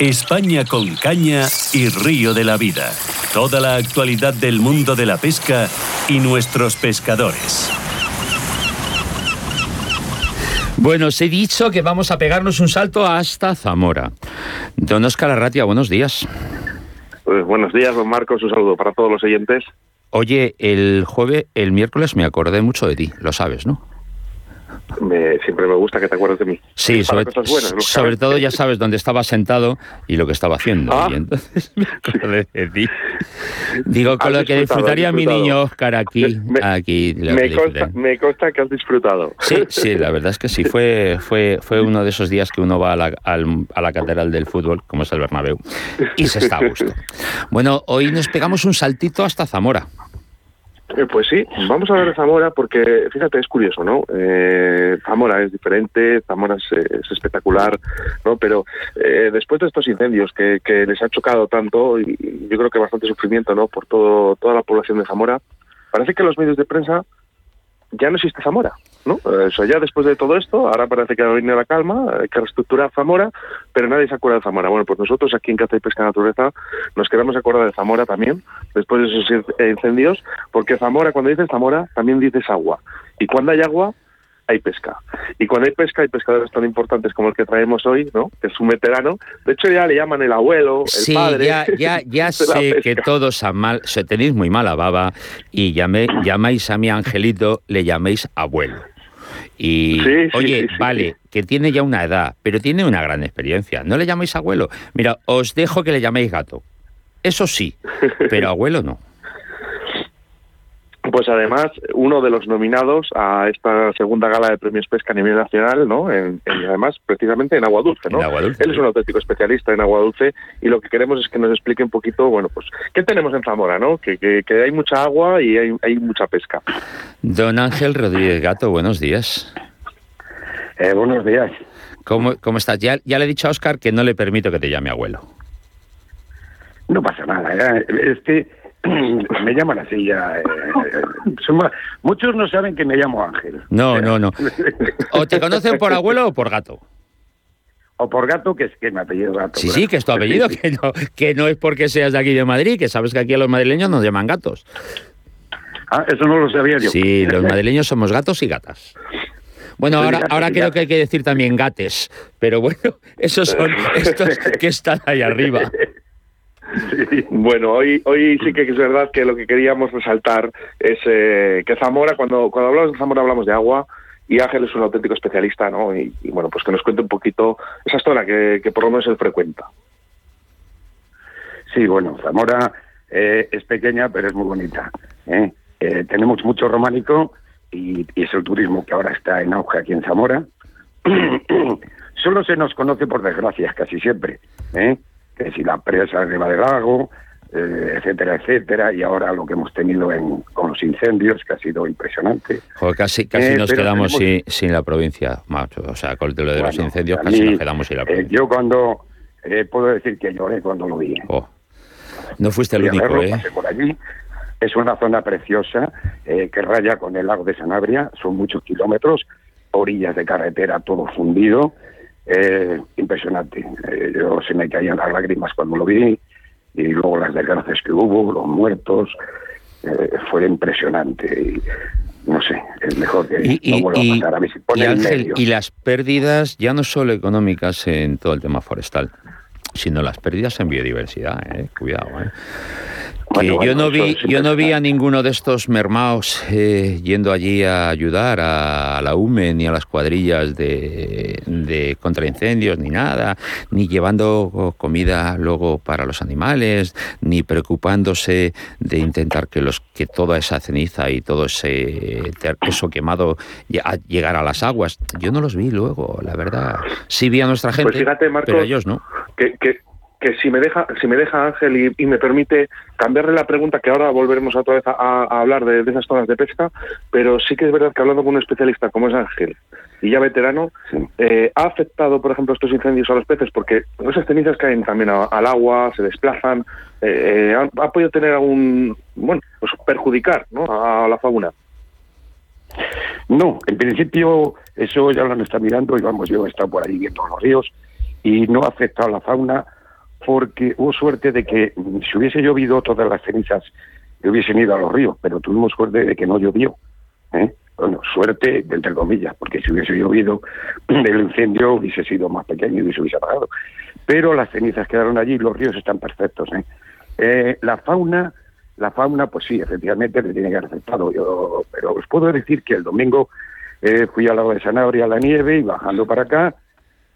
España con caña y río de la vida. Toda la actualidad del mundo de la pesca y nuestros pescadores. Bueno, os he dicho que vamos a pegarnos un salto hasta Zamora. Don Oscar Arratia, buenos días. Pues buenos días, don Marcos. Un saludo para todos los oyentes. Oye, el jueves, el miércoles me acordé mucho de ti, lo sabes, ¿no? Siempre me gusta que te acuerdes de mí. Sí, sobre, sobre todo ya sabes dónde estaba sentado y lo que estaba haciendo. Ah. Y entonces me. Digo, con lo que disfrutaría mi niño Oscar aquí. Me- aquí Me consta, me consta que has disfrutado. Sí, sí, la verdad es que sí. Fue, fue, fue uno de esos días que uno va a la, a la catedral del fútbol, como es el Bernabéu, y se está a gusto. Bueno, hoy nos pegamos un saltito hasta Zamora. Eh, Pues sí, vamos a hablar de Zamora porque, fíjate, es curioso, ¿no? Eh, Zamora es diferente, Zamora es, es espectacular, ¿no? Pero eh, después de estos incendios que, que les ha chocado tanto, y yo creo que bastante sufrimiento, ¿no? Por todo, toda la población de Zamora, parece que los medios de prensa ya no existe Zamora, ¿no? Eh, O ya después de todo esto, ahora parece que ha venido la calma, hay que reestructurar Zamora, pero nadie se acuerda de Zamora. Bueno, pues nosotros aquí en Caza y Pesca Naturaleza nos queremos acordar de Zamora también, después de esos in- incendios, porque Zamora, cuando dices Zamora, también dices agua. Y cuando hay agua, hay pesca. Y cuando hay pesca, hay pescadores tan importantes como el que traemos hoy, ¿no? Que es un veterano. De hecho, ya le llaman el abuelo, el Sí, padre. ya, ya, ya sé que todos a mal, se tenéis muy mala baba y llamé, llamáis a mi angelito, le llaméis abuelo. Y Sí, sí, oye, sí, sí, vale, que tiene ya una edad, pero tiene una gran experiencia. No le llaméis abuelo. Mira, os dejo que le llaméis gato. Eso sí, pero abuelo no. Pues además, uno de los nominados a esta segunda gala de premios pesca a nivel nacional, ¿no? En, en- además, precisamente en agua dulce, ¿no? En agua dulce, Él es un auténtico especialista en agua dulce y lo que queremos es que nos explique un poquito, bueno, pues, ¿qué tenemos en Zamora, no? Que, que, que hay mucha agua y hay, hay mucha pesca. Don Ángel Rodríguez Gato, buenos días. Eh, buenos días. ¿Cómo, cómo estás? Ya, ya le he dicho a Oscar que no le permito que te llame abuelo. No pasa nada. ya, Es que me llaman así ya. eh, eh, ma- muchos no saben que me llamo Ángel. No, no, no. O te conocen por abuelo o por gato. O por gato, que es que me apellido gato. Sí, sí, que es tu apellido, que no, que no es porque seas de aquí de Madrid, que sabes que aquí a los madrileños nos llaman gatos. Ah, eso no lo sabía yo. Sí, los madrileños somos gatos y gatas. Bueno, ahora, ahora creo que hay que decir también gates, pero bueno, esos son estos que están ahí arriba. Bueno, hoy, hoy sí que es verdad que lo que queríamos resaltar es eh, que Zamora, cuando, cuando hablamos de Zamora hablamos de agua y Ángel es un auténtico especialista, ¿no? Y, bueno, pues que nos cuente un poquito esa zona que, por lo menos él frecuenta. Sí, bueno, Zamora eh, es pequeña, pero es muy bonita. ¿eh? Eh, tenemos mucho románico y, y es el turismo que ahora está en auge aquí en Zamora. Solo se nos conoce por desgracia, casi siempre. ¿Eh? Que si la presa arriba del lago, eh, etcétera, etcétera, y ahora lo que hemos tenido en, con los incendios, que ha sido impresionante. Joder, casi casi Eh, nos quedamos sin, tenemos- sin la provincia, macho. O sea, con lo de los Bueno, incendios a casi mí, nos quedamos sin la eh, provincia. yo cuando eh, puedo decir que lloré cuando lo vi. ¿eh? Oh. No fuiste el único, verlo, ¿eh? por allí. Es una zona preciosa eh, que raya con el lago de Sanabria, son muchos kilómetros, orillas de carretera, todo fundido, eh, impresionante. Eh, yo se me caían las lágrimas cuando lo vi y luego las desgracias que hubo, los muertos, eh, fue impresionante. Y, no sé, es mejor que Y, no vuelva y- a pasar a mí. Y, Ángel, y las pérdidas ya no solo económicas en todo el tema forestal, sino las pérdidas en biodiversidad, ¿eh? Cuidado, Que Bueno, yo bueno, no vi, yo no vi a ninguno de estos mermaos eh, yendo allí a ayudar a, la UME ni a las cuadrillas de, de contraincendios ni nada, ni llevando comida luego para los animales, ni preocupándose de intentar que los que toda esa ceniza y todo ese eso quemado llegara a las aguas. Yo no los vi luego, la verdad. Sí vi a nuestra gente, Pues fíjate, Marcos, pero ellos no. que, que, que si me deja si me deja Ángel y, y me permite cambiarle la pregunta que ahora volveremos otra vez a, a hablar de, de esas zonas de pesca pero sí que es verdad que hablando con un especialista como es Ángel y ya veterano Sí. eh, ha afectado por ejemplo estos incendios a los peces porque esas cenizas caen también a- al agua se desplazan eh, eh, ha, ha podido tener algún bueno pues perjudicar ¿no? a la fauna No, en principio eso ya lo han estado mirando y vamos, yo he estado por ahí viendo los ríos y no ha afectado a la fauna porque hubo suerte de que mm, si hubiese llovido todas las cenizas hubiesen ido a los ríos, pero tuvimos suerte de que no llovió. ¿eh? Bueno, suerte, entre comillas, porque si hubiese llovido, el incendio hubiese sido más pequeño y se hubiese apagado. Pero las cenizas quedaron allí los ríos están perfectos. ¿eh? Eh, la fauna, la fauna, pues sí, efectivamente le tiene que haber afectado. Yo, pero os puedo decir que el domingo eh, fui al lado de Sanabria a la nieve y bajando para acá,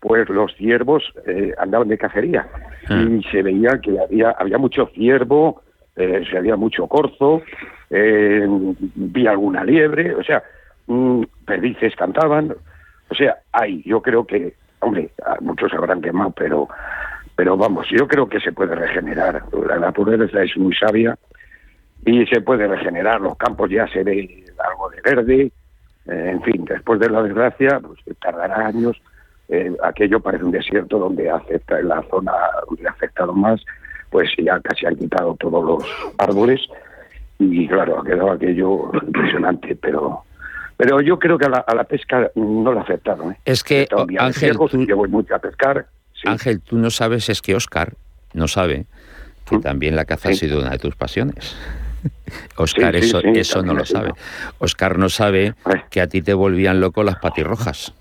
pues los ciervos eh, andaban de cacería Ah. y se veía que había, había mucho ciervo, eh, se había mucho corzo, eh, vi alguna liebre, o sea, mm, perdices cantaban, o sea, hay, yo creo que, hombre, muchos habrán quemado, pero, pero vamos, yo creo que se puede regenerar. La naturaleza es muy sabia y se puede regenerar. Los campos ya se ve algo de verde, eh, en fin, después de la desgracia, pues tardará años. Eh, aquello parece un desierto donde afecta en la zona donde ha afectado más, pues ya casi han quitado todos los árboles y claro, ha quedado aquello impresionante, pero pero yo creo que a la, a la pesca no le ha afectado. ¿eh? Es que, Ángel, tú- yo voy mucho a pescar. sí. Ángel, tú no sabes, es que Oscar no sabe que ¿Mm? también la caza ha sido una de tus pasiones. Oscar Sí, eso, eso no lo sabe. Oscar no sabe que a ti te volvían loco las patirrojas.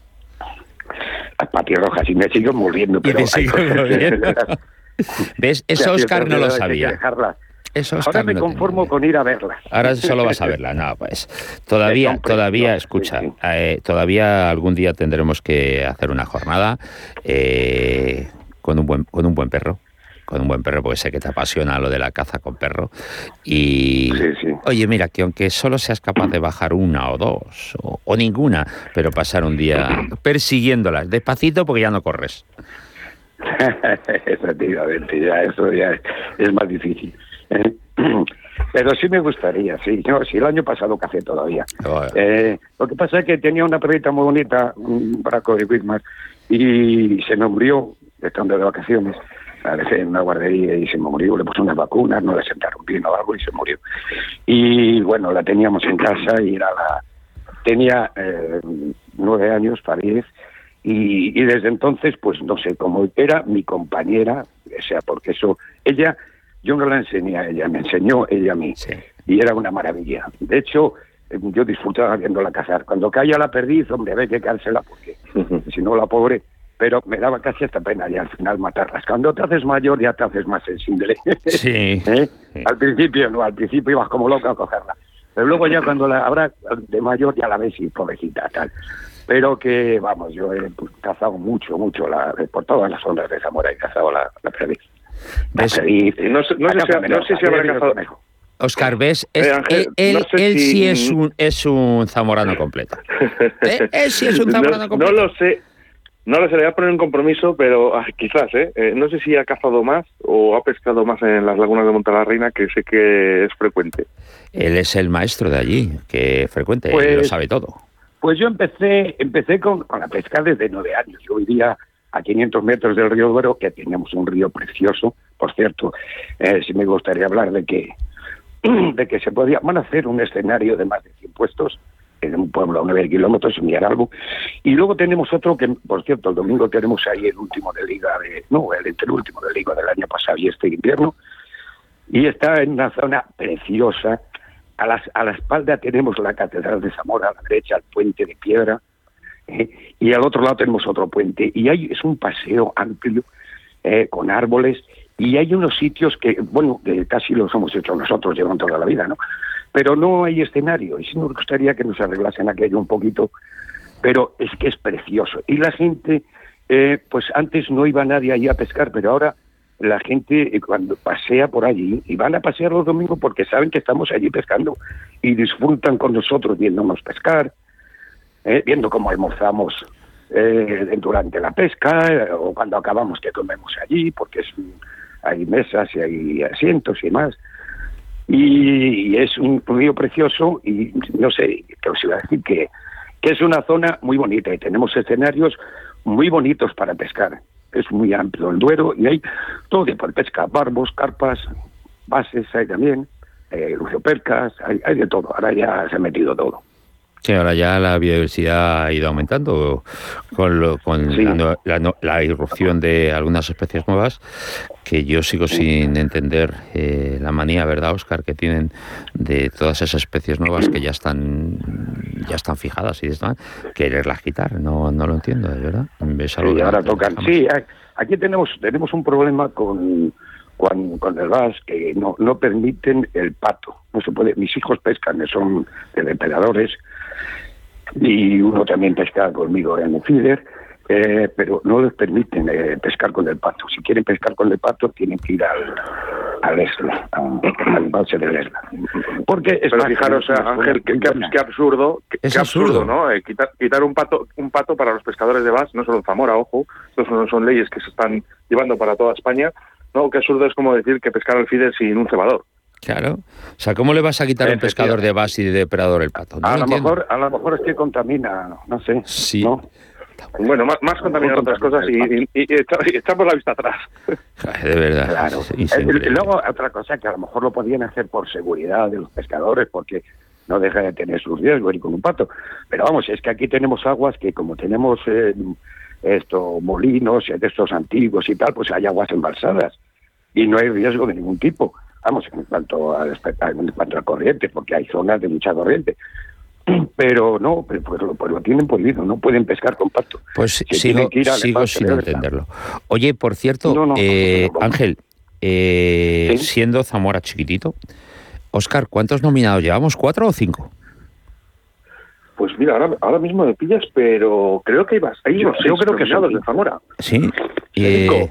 Patirrojas y me sigo muriendo, pero sigo. ¿Ves? Eso Oscar no lo sabía. Eso Ahora me conformo con ir a verlas. Ahora solo vas a verla. No, pues todavía, todavía, escucha, eh, todavía algún día tendremos que hacer una jornada eh, con un buen, con un buen perro, con un buen perro, porque sé que te apasiona lo de la caza con perro. Y Sí, sí. oye, mira, que aunque solo seas capaz de bajar una o dos o, o ninguna, pero pasar un día persiguiéndolas despacito, porque ya no corres. Efectivamente, ya eso ya es, más difícil. Pero sí me gustaría, sí. Yo, sí, el año pasado café todavía. Joder. Eh, lo que pasa es que tenía una perrita muy bonita, un braco de Whitman, y se me murió estando de vacaciones. La dejé en una guardería y se me murió. Le puse unas vacunas, no le sentaron bien o algo y se murió. Y bueno, la teníamos en casa y era la. Tenía eh, nueve años, para diez, y, y desde entonces, pues no sé, como era mi compañera, o sea, porque eso, ella, yo no la enseñé a ella, me enseñó ella a mí Sí. y era una maravilla. De hecho, eh, yo disfrutaba viéndola cazar. Cuando caía la perdiz, hombre, había que cársela porque si no la pobre, pero me daba casi hasta pena y al final matarlas. Cuando te haces mayor ya te haces más sensible. Sí. ¿Eh? Sí. Al principio no, al principio ibas como loca a cogerla. Pero luego ya cuando la habrá de mayor ya la ves y pobrecita tal. Pero que, vamos, yo he pues, cazado mucho, mucho, la, por todas las zonas de Zamora he cazado la, la perdiz. La perdiz, No sé- no sé si- no sé si habrá cazado-. Oscar, ¿ves? Es- Eh, Ángel, él no él- sé él si- sí es un, es un zamorano completo. Él, él sí es un zamorano no, no completo. lo sé. No lo sé, le voy a poner un compromiso, pero ah, quizás, ¿eh? Eh, No sé si ha cazado más o ha pescado más en las lagunas de Montalarreina, que sé que es frecuente. Él es el maestro de allí, que frecuente, él Pues- lo sabe todo. Pues yo empecé empecé con, con la pesca desde nueve años. Yo vivía a 500 metros del río Duero, que teníamos un río precioso. Por cierto, eh, sí me gustaría hablar de que de que se podía van a hacer un escenario de más de 100 puestos en un pueblo a 9 kilómetros, en algo Y luego tenemos otro que, por cierto, el domingo tenemos ahí el último de liga, de no, el último de liga del año pasado y este invierno. Y está en una zona preciosa. A, las, a la espalda tenemos la Catedral de Zamora, a la derecha el puente de piedra, ¿eh? y al otro lado tenemos otro puente. Y hay, es un paseo amplio, eh, con árboles, y hay unos sitios que, bueno, que casi los hemos hecho nosotros, llevan toda la vida, ¿no? Pero no hay escenario, y sí nos gustaría que nos arreglasen aquello un poquito, pero es que es precioso. Y la gente, eh, pues antes no iba nadie allí a pescar, pero ahora la gente eh, cuando pasea por allí, y van a pasear los domingos porque saben que estamos allí pescando, y disfrutan con nosotros viéndonos pescar, eh, viendo cómo almorzamos eh, durante la pesca, o cuando acabamos que comemos allí, porque es hay mesas y hay asientos y demás. Y, es un río precioso y no sé, que os iba a decir que, que es una zona muy bonita y tenemos escenarios muy bonitos para pescar. Es muy amplio el Duero y hay todo tipo de pesca, barbos, carpas, bases hay también, eh, luciopercas, hay, hay de todo. Ahora ya se ha metido todo. Sí, ahora ya la biodiversidad ha ido aumentando con, con la, irrupción de algunas especies nuevas que yo sigo sin entender eh, la manía, ¿verdad, Oscar, que tienen de todas esas especies nuevas que ya están ya están fijadas y están quererlas quitar. No, no lo entiendo, de verdad. y ahora tocan. Sí, aquí tenemos tenemos un problema con con, el VAS que no, no permiten el pato. No se puede. Mis hijos pescan, son depredadores y uno también pesca conmigo en el feeder, eh, pero no les permiten eh, pescar con el pato. Si quieren pescar con el pato, tienen que ir al, al Esla, al embalse del Esla. Porque pero fijaros, Ángel, qué, absurdo, qué, es absurdo, ¿no? Eh, quitar, quitar un pato un pato para los pescadores de Bass, no solo en Zamora, ojo, no son leyes que se están llevando para toda España, no, qué absurdo es como decir que pescar el feeder sin un cebador. Claro. O sea, ¿cómo le vas a quitar a un pescador de base y de depredador el pato? a, lo mejor, a lo mejor es que contamina, no sé. Sí. Bueno, más, más contamina otras cosas y, echamos la vista atrás. De verdad. Claro. Eh, luego, otra cosa que a lo mejor lo podían hacer por seguridad de los pescadores, porque no deja de tener sus riesgos ir con un pato. Pero vamos, es que aquí tenemos aguas que como tenemos eh, estos molinos de estos antiguos y tal, pues hay aguas embalsadas y no hay riesgo de ningún tipo vamos, en cuanto a, en cuanto a corriente, porque hay zonas de mucha corriente. Pero no, pues, lo, pues lo tienen prohibido, no pueden pescar con pato. Pues sigo, sigo sin entenderlo. Oye, por cierto, eh, Ángel, eh, siendo Zamora chiquitito, Oscar, ¿cuántos nominados llevamos? ¿Cuatro o cinco? Pues mira, ahora, ahora mismo me pillas, pero creo que hay. Hay yo, yo creo que de Zamora. Sí. Cinco.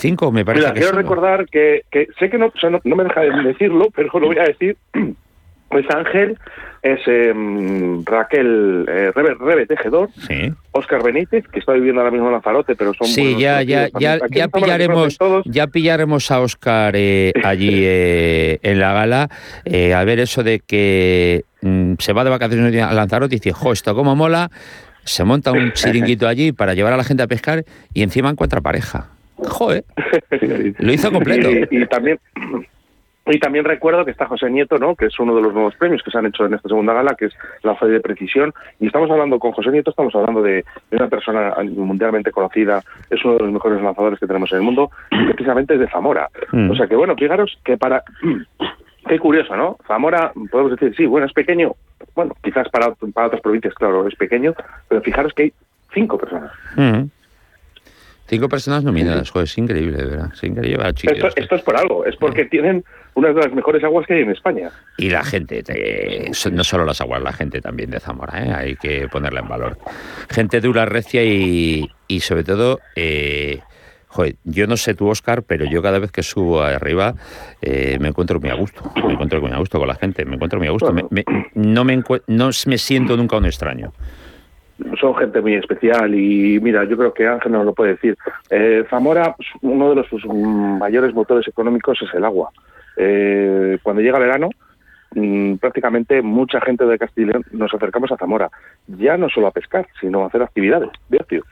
Cinco, me parece mira, quiero recordar que, que sé que no, no, me deja de decirlo, pero lo voy a decir. Pues Ángel es em, Raquel eh, Rebe, Tejedor, sí. Oscar Benítez, que está viviendo ahora mismo en Lanzarote, pero son Sí, ya, ya, ya, ya pillaremos, ya pillaremos a Oscar eh, allí eh, en la gala, eh, a ver eso de que Mm, se va de vacaciones a Lanzarote y dice, jo, esto como mola, se monta un chiringuito allí para llevar a la gente a pescar y encima encuentra pareja. Joder, lo hizo completo. Y, también y también recuerdo que está José Nieto, ¿no? que es uno de los nuevos premios que se han hecho en esta segunda gala, que es la fe de precisión. Y estamos hablando con José Nieto, estamos hablando de, una persona mundialmente conocida, es uno de los mejores lanzadores que tenemos en el mundo, y precisamente es de Zamora. Mm. O sea que, bueno, fijaros que para Qué curioso, ¿no? Zamora, podemos decir, sí, bueno, es pequeño. Bueno, quizás para, para otras provincias, claro, es pequeño, pero fijaros que hay cinco personas. Cinco personas nominadas, joder, es increíble, de verdad. Es increíble. Esto, esto, es por algo, es porque tienen una de las mejores aguas que hay en España. Y la gente, no solo las aguas, la gente también de Zamora, ¿eh? hay que ponerla en valor. Gente dura, recia y, y sobre todo eh, Joder, yo no sé tú, Oscar, pero yo cada vez que subo arriba eh, me encuentro muy a gusto. Me encuentro muy a gusto con la gente, me encuentro muy a gusto. no, me no me siento nunca un extraño. Son gente muy especial y mira, yo creo que Ángel nos lo puede decir. Eh, Zamora, uno de los sus mayores motores económicos es el agua. Eh, cuando llega verano, mm, prácticamente mucha gente de Castilla nos acercamos a Zamora, ya no solo a pescar, sino a hacer actividades de.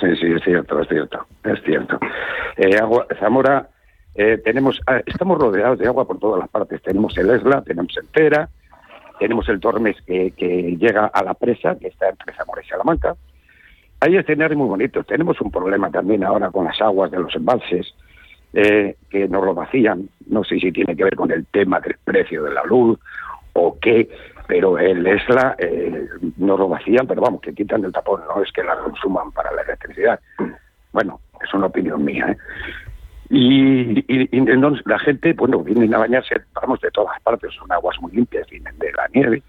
Sí, sí, es cierto, es cierto, es cierto. Eh, agua, Zamora, eh, tenemos, ah, estamos rodeados de agua por todas las partes. Tenemos el Esla, tenemos el Tera, tenemos el Tormes que, llega a la presa, que está entre Zamora y Salamanca. Hay escenarios muy bonitos. Tenemos un problema también ahora con las aguas de los embalses, eh, que nos lo vacían. No sé si tiene que ver con el tema del precio de la luz o qué, pero el ESLA eh, no lo vacían, pero vamos, que quitan el tapón, no es que la consuman para la electricidad. Bueno, es una opinión mía. ¿eh? Y, entonces la gente, bueno, vienen a bañarse, vamos, de todas partes, son aguas muy limpias, vienen de la nieve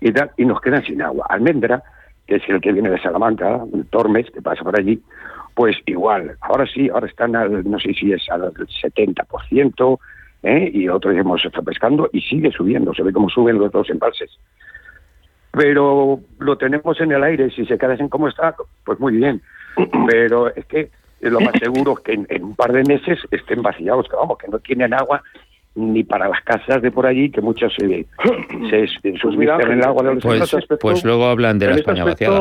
y tal, y nos quedan sin agua. Almendra, que es el que viene de Salamanca, Tormes, que pasa por allí, pues igual, ahora sí, ahora están al, no sé si es al 70%, ¿eh? y otros hemos estado pescando y sigue subiendo, se ve cómo suben los dos embalses. Pero lo tenemos en el aire, si se quedan como está, pues muy bien. Pero es que lo más seguro es que en, un par de meses estén vaciados, que vamos, que no tienen agua ni para las casas de por allí, que muchos se, se, se en el agua de los pues, pues luego hablan de la España vaciada.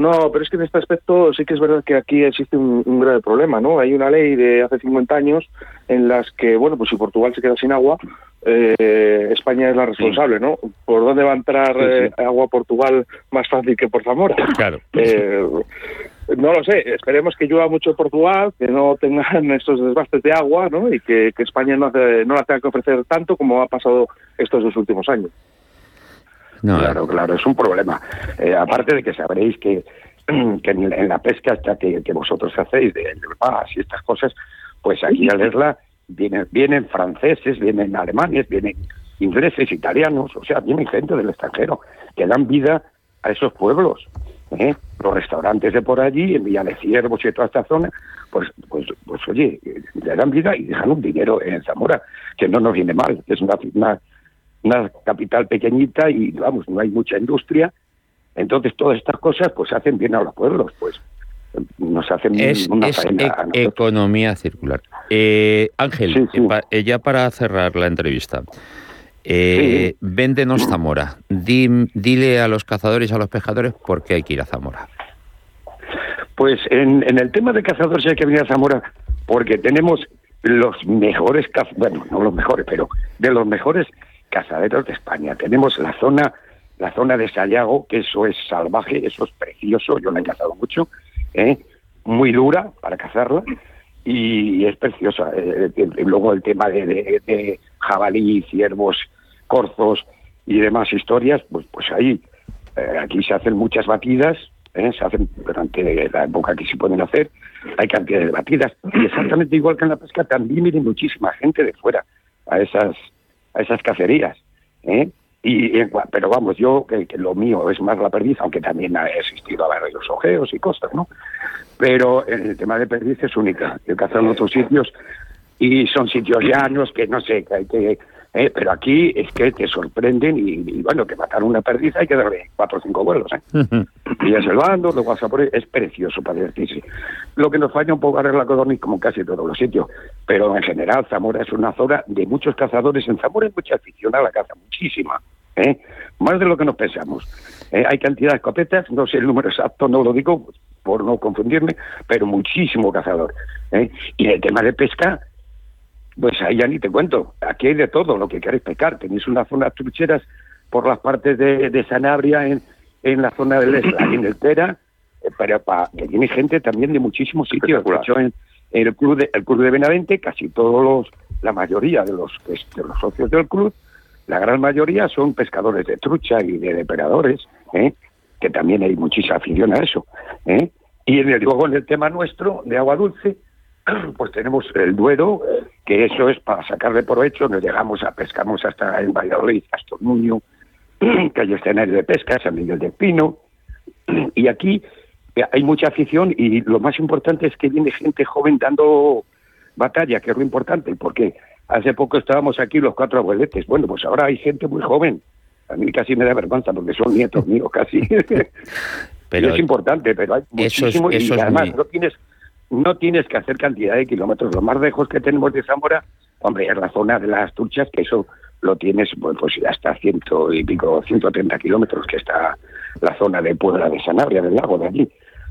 No, pero es que en este aspecto sí que es verdad que aquí existe un, grave problema, ¿no? Hay una ley de hace 50 años en las que, bueno, pues si Portugal se queda sin agua, eh, España es la responsable, ¿no? ¿Por dónde va a entrar eh, agua a Portugal más fácil que por Zamora? Claro. Eh, no lo sé, esperemos que llueva mucho en Portugal, que no tengan estos desbastes de agua, ¿no? Y que, España no, no la tenga que ofrecer tanto como ha pasado estos dos últimos años. Claro, claro, es un problema. Eh, aparte de que sabréis que, que en, la pesca esta que, vosotros hacéis, de, de y estas cosas, pues aquí a leerla vienen, vienen franceses, vienen alemanes, vienen ingleses, italianos, o sea, vienen gente del extranjero que dan vida a esos pueblos. ¿Eh? Los restaurantes de por allí, en Villa de Ciervos y toda esta zona, pues, pues, pues oye, le dan vida y dejan un dinero en Zamora, que no nos viene mal, es una, una una capital pequeñita y vamos, no hay mucha industria. Entonces todas estas cosas pues hacen bien a los pueblos, pues nos hacen una es economía circular. Eh, Ángel, eh, ya para cerrar la entrevista, eh, véndenos Zamora. dile a los cazadores y a los pescadores por qué hay que ir a Zamora. Pues en, en el tema de cazadores hay que venir a Zamora porque tenemos los mejores, bueno, no los mejores, pero de los mejores cazaderos de España. Tenemos la zona, la zona de Sayago, que eso es salvaje, eso es precioso, yo la he cazado mucho, ¿eh? muy dura para cazarla y es preciosa. Eh, eh, luego el tema de, jabalí, ciervos, corzos y demás historias, pues, pues ahí, aquí se hacen muchas batidas, se hacen durante la época que se pueden hacer, hay cantidades de batidas y exactamente igual que en la pesca también viene muchísima gente de fuera a esas a esas cacerías. ¿eh? Y, pero vamos, yo que, lo mío es más la perdiz, aunque también ha existido a varios ojeos y cosas, ¿no? Pero el tema de perdiz es única. Yo he en otros sitios y son sitios llanos que no sé, que hay que ¿eh? pero aquí es que te sorprenden y, bueno, que matar una perdiz hay que darle cuatro o cinco vuelos. ¿eh? y es el bando, lo vas a es precioso para divertirse. Lo que nos falla un poco es la codorniz, como casi todos los sitios, pero en general Zamora es una zona de muchos cazadores. En Zamora hay mucha afición a la caza, muchísima. ¿eh? Más de lo que nos pensamos. ¿eh? hay cantidad de escopetas, no sé el número exacto, no lo digo por no confundirme, pero muchísimo cazador. ¿eh? Y el tema de pesca, pues ahí ya ni te cuento. Aquí hay de todo lo que queréis pescar. Tenéis unas zonas trucheras por las partes de, Sanabria, en, en la zona del Esla y en el Tera, eh, pero que tiene gente también de muchísimos sitios. De hecho, en, el club de, el club de Benavente, casi todos los, la mayoría de los, de los socios del club, la gran mayoría son pescadores de trucha y de depredadores, ¿eh? que también hay muchísima afición a eso. ¿eh? Y en el, luego en el tema nuestro de agua dulce, pues tenemos el Duero, que eso es para sacarle provecho, nos llegamos a pescamos hasta en Valladolid, hasta Muño, que hay escenario de pesca, San Miguel de Pino, y aquí hay mucha afición y lo más importante es que viene gente joven dando batalla, que es lo importante, porque hace poco estábamos aquí los cuatro abueletes, bueno, pues ahora hay gente muy joven, a mí casi me da vergüenza porque son nietos míos casi. pero es importante, pero hay muchísimo y además no tienes no tienes que hacer cantidad de kilómetros. Lo más lejos que tenemos de Zamora, hombre, es la zona de las Turchas, que eso lo tienes pues, hasta ciento y pico, 130 kilómetros, que está la zona de Puebla de Sanabria, del lago de allí.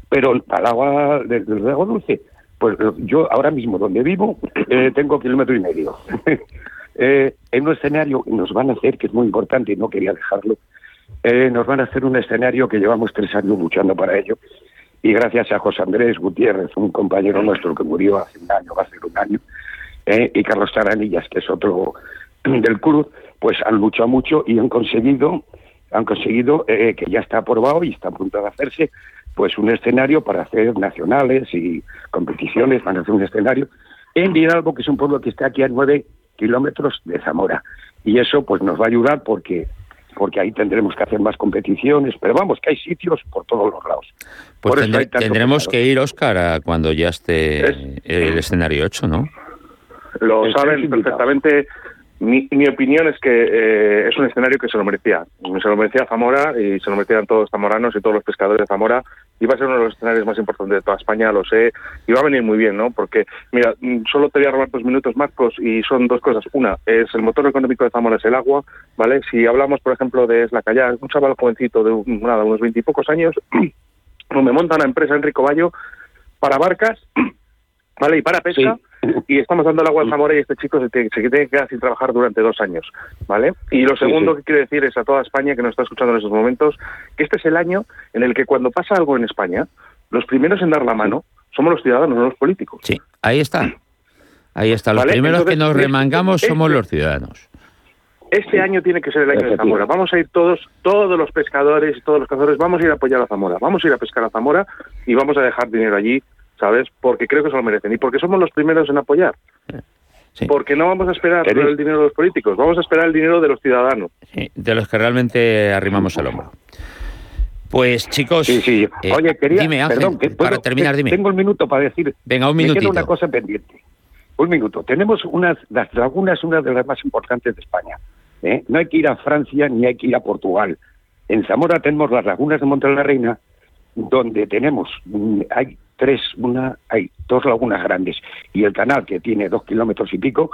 Pero al agua del, lago dulce, pues yo ahora mismo donde vivo eh, tengo kilómetro y medio. eh, en un escenario nos van a hacer, que es muy importante y no quería dejarlo, eh, nos van a hacer un escenario que llevamos tres años luchando para ello, y gracias a José Andrés Gutiérrez, un compañero nuestro que murió hace un año, va a ser un año, eh, y Carlos Taranillas, que es otro del club, pues han luchado mucho y han conseguido, han conseguido eh, que ya está aprobado y está a punto de hacerse, pues un escenario para hacer nacionales y competiciones, van a hacer un escenario en Vidalgo, que es un pueblo que está aquí a nueve kilómetros de Zamora. Y eso pues nos va a ayudar porque porque ahí tendremos que hacer más competiciones, pero vamos, que hay sitios por todos los lados. Pues tendremos que ir, Óscar, cuando ya esté el escenario hecho, ¿no? Lo saben perfectamente. Mi, mi, opinión es que eh, es un escenario que se lo merecía. Se lo merecía Zamora y se lo merecían todos los zamoranos y todos los pescadores de Zamora. Iba a ser uno de los escenarios más importantes de toda España, lo sé. Y va a venir muy bien, ¿no? Porque, mira, mm, solo te voy a robar dos minutos, Marcos, y son dos cosas. Una, es el motor económico de Zamora es el agua, ¿vale? Si hablamos, por ejemplo, de Eslacayá, un chaval jovencito de nada, unos veintipocos años, donde monta una empresa Enrico Bayo para barcas, ¿vale? Y para pesca. Y estamos dando el agua a Zamora y este chico se tiene, se tiene que quedar sin trabajar durante dos años, ¿vale? Y lo segundo que quiero decir es a toda España que nos está escuchando en estos momentos que este es el año en el que cuando pasa algo en España, los primeros en dar la mano somos los ciudadanos, no los políticos. Sí, ahí está. Ahí está. Los primeros que nos remangamos somos este los ciudadanos. Este año tiene que ser el año de Zamora. Vamos a ir todos, todos los pescadores y todos los cazadores, vamos a ir a apoyar a Zamora. Vamos a ir a pescar a Zamora y vamos a dejar dinero allí, ¿sabes? Porque creo que se lo merecen y porque somos los primeros en apoyar. Porque no vamos a esperar el dinero de los políticos, vamos a esperar el dinero de los ciudadanos. de los que realmente arrimamos el hombro. Pues chicos, sí, sí. Eh, Oye, quería, dime, Ángel, para terminar, dime. Tengo un minuto para decir. Venga, un minuto. Me una cosa pendiente. Un minuto. Tenemos unas, las lagunas, una de las más importantes de España. ¿eh? No hay que ir a Francia ni hay que ir a Portugal. En Zamora tenemos las lagunas de Monte la Reina, donde tenemos, mm, hay tres, una, hay dos lagunas grandes y el canal que tiene dos kilómetros y pico,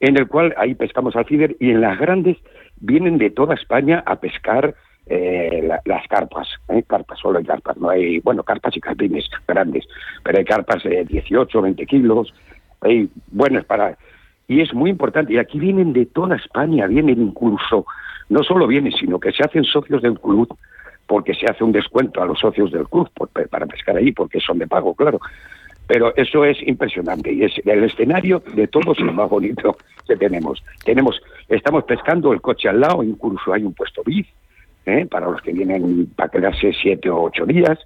en el cual ahí pescamos alfider y en las grandes vienen de toda España a pescar eh, las carpas, ¿eh? carpas, solo hay carpas, no hay, bueno, carpas y carpines grandes, pero hay carpas de 18, 20 kilos, hay buenas para... Y es muy importante, y aquí vienen de toda España, vienen incluso, no solo vienen, sino que se hacen socios del club, porque se hace un descuento a los socios del club para pescar ahí, porque son de pago, claro. Pero eso es impresionante y es el escenario de todos lo más bonito que tenemos. Tenemos, estamos pescando el coche al lado, incluso hay un puesto BIF, ¿eh? para los que vienen para quedarse siete o ocho días.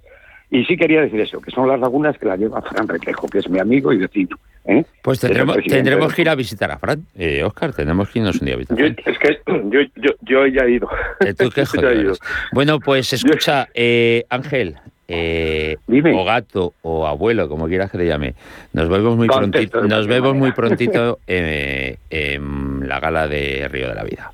Y sí quería decir eso, que son las lagunas que la lleva Fran Requejo, que es mi amigo y vecino. ¿Eh? Pues tendremos, tendremos que ir a visitar a Fran. Eh, Oscar, tenemos que irnos un día a visitar. Yo, es que yo, yo, yo ya he ido. Eh, ¿Tú qué joder, bueno, pues escucha, eh, Ángel, eh, o gato o abuelo, como quieras que te llame. Nos vemos muy prontito, nos vemos muy prontito en la gala de Río de la Vida.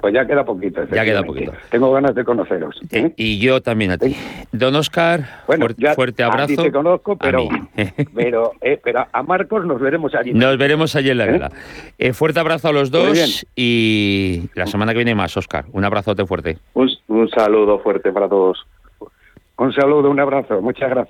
Pues ya queda poquito. Ya queda poquito. Tengo ganas de conoceros. ¿eh? Y yo también a ti. Don Oscar, bueno, fuerte, abrazo. A ti te conozco, pero, pero, eh, pero a Marcos nos veremos allí. Nos veremos allí en la vela. ¿Eh? fuerte abrazo a los dos y la semana que viene más, Oscar. Un abrazote fuerte. un saludo fuerte para todos. Un saludo, un abrazo. Muchas gracias.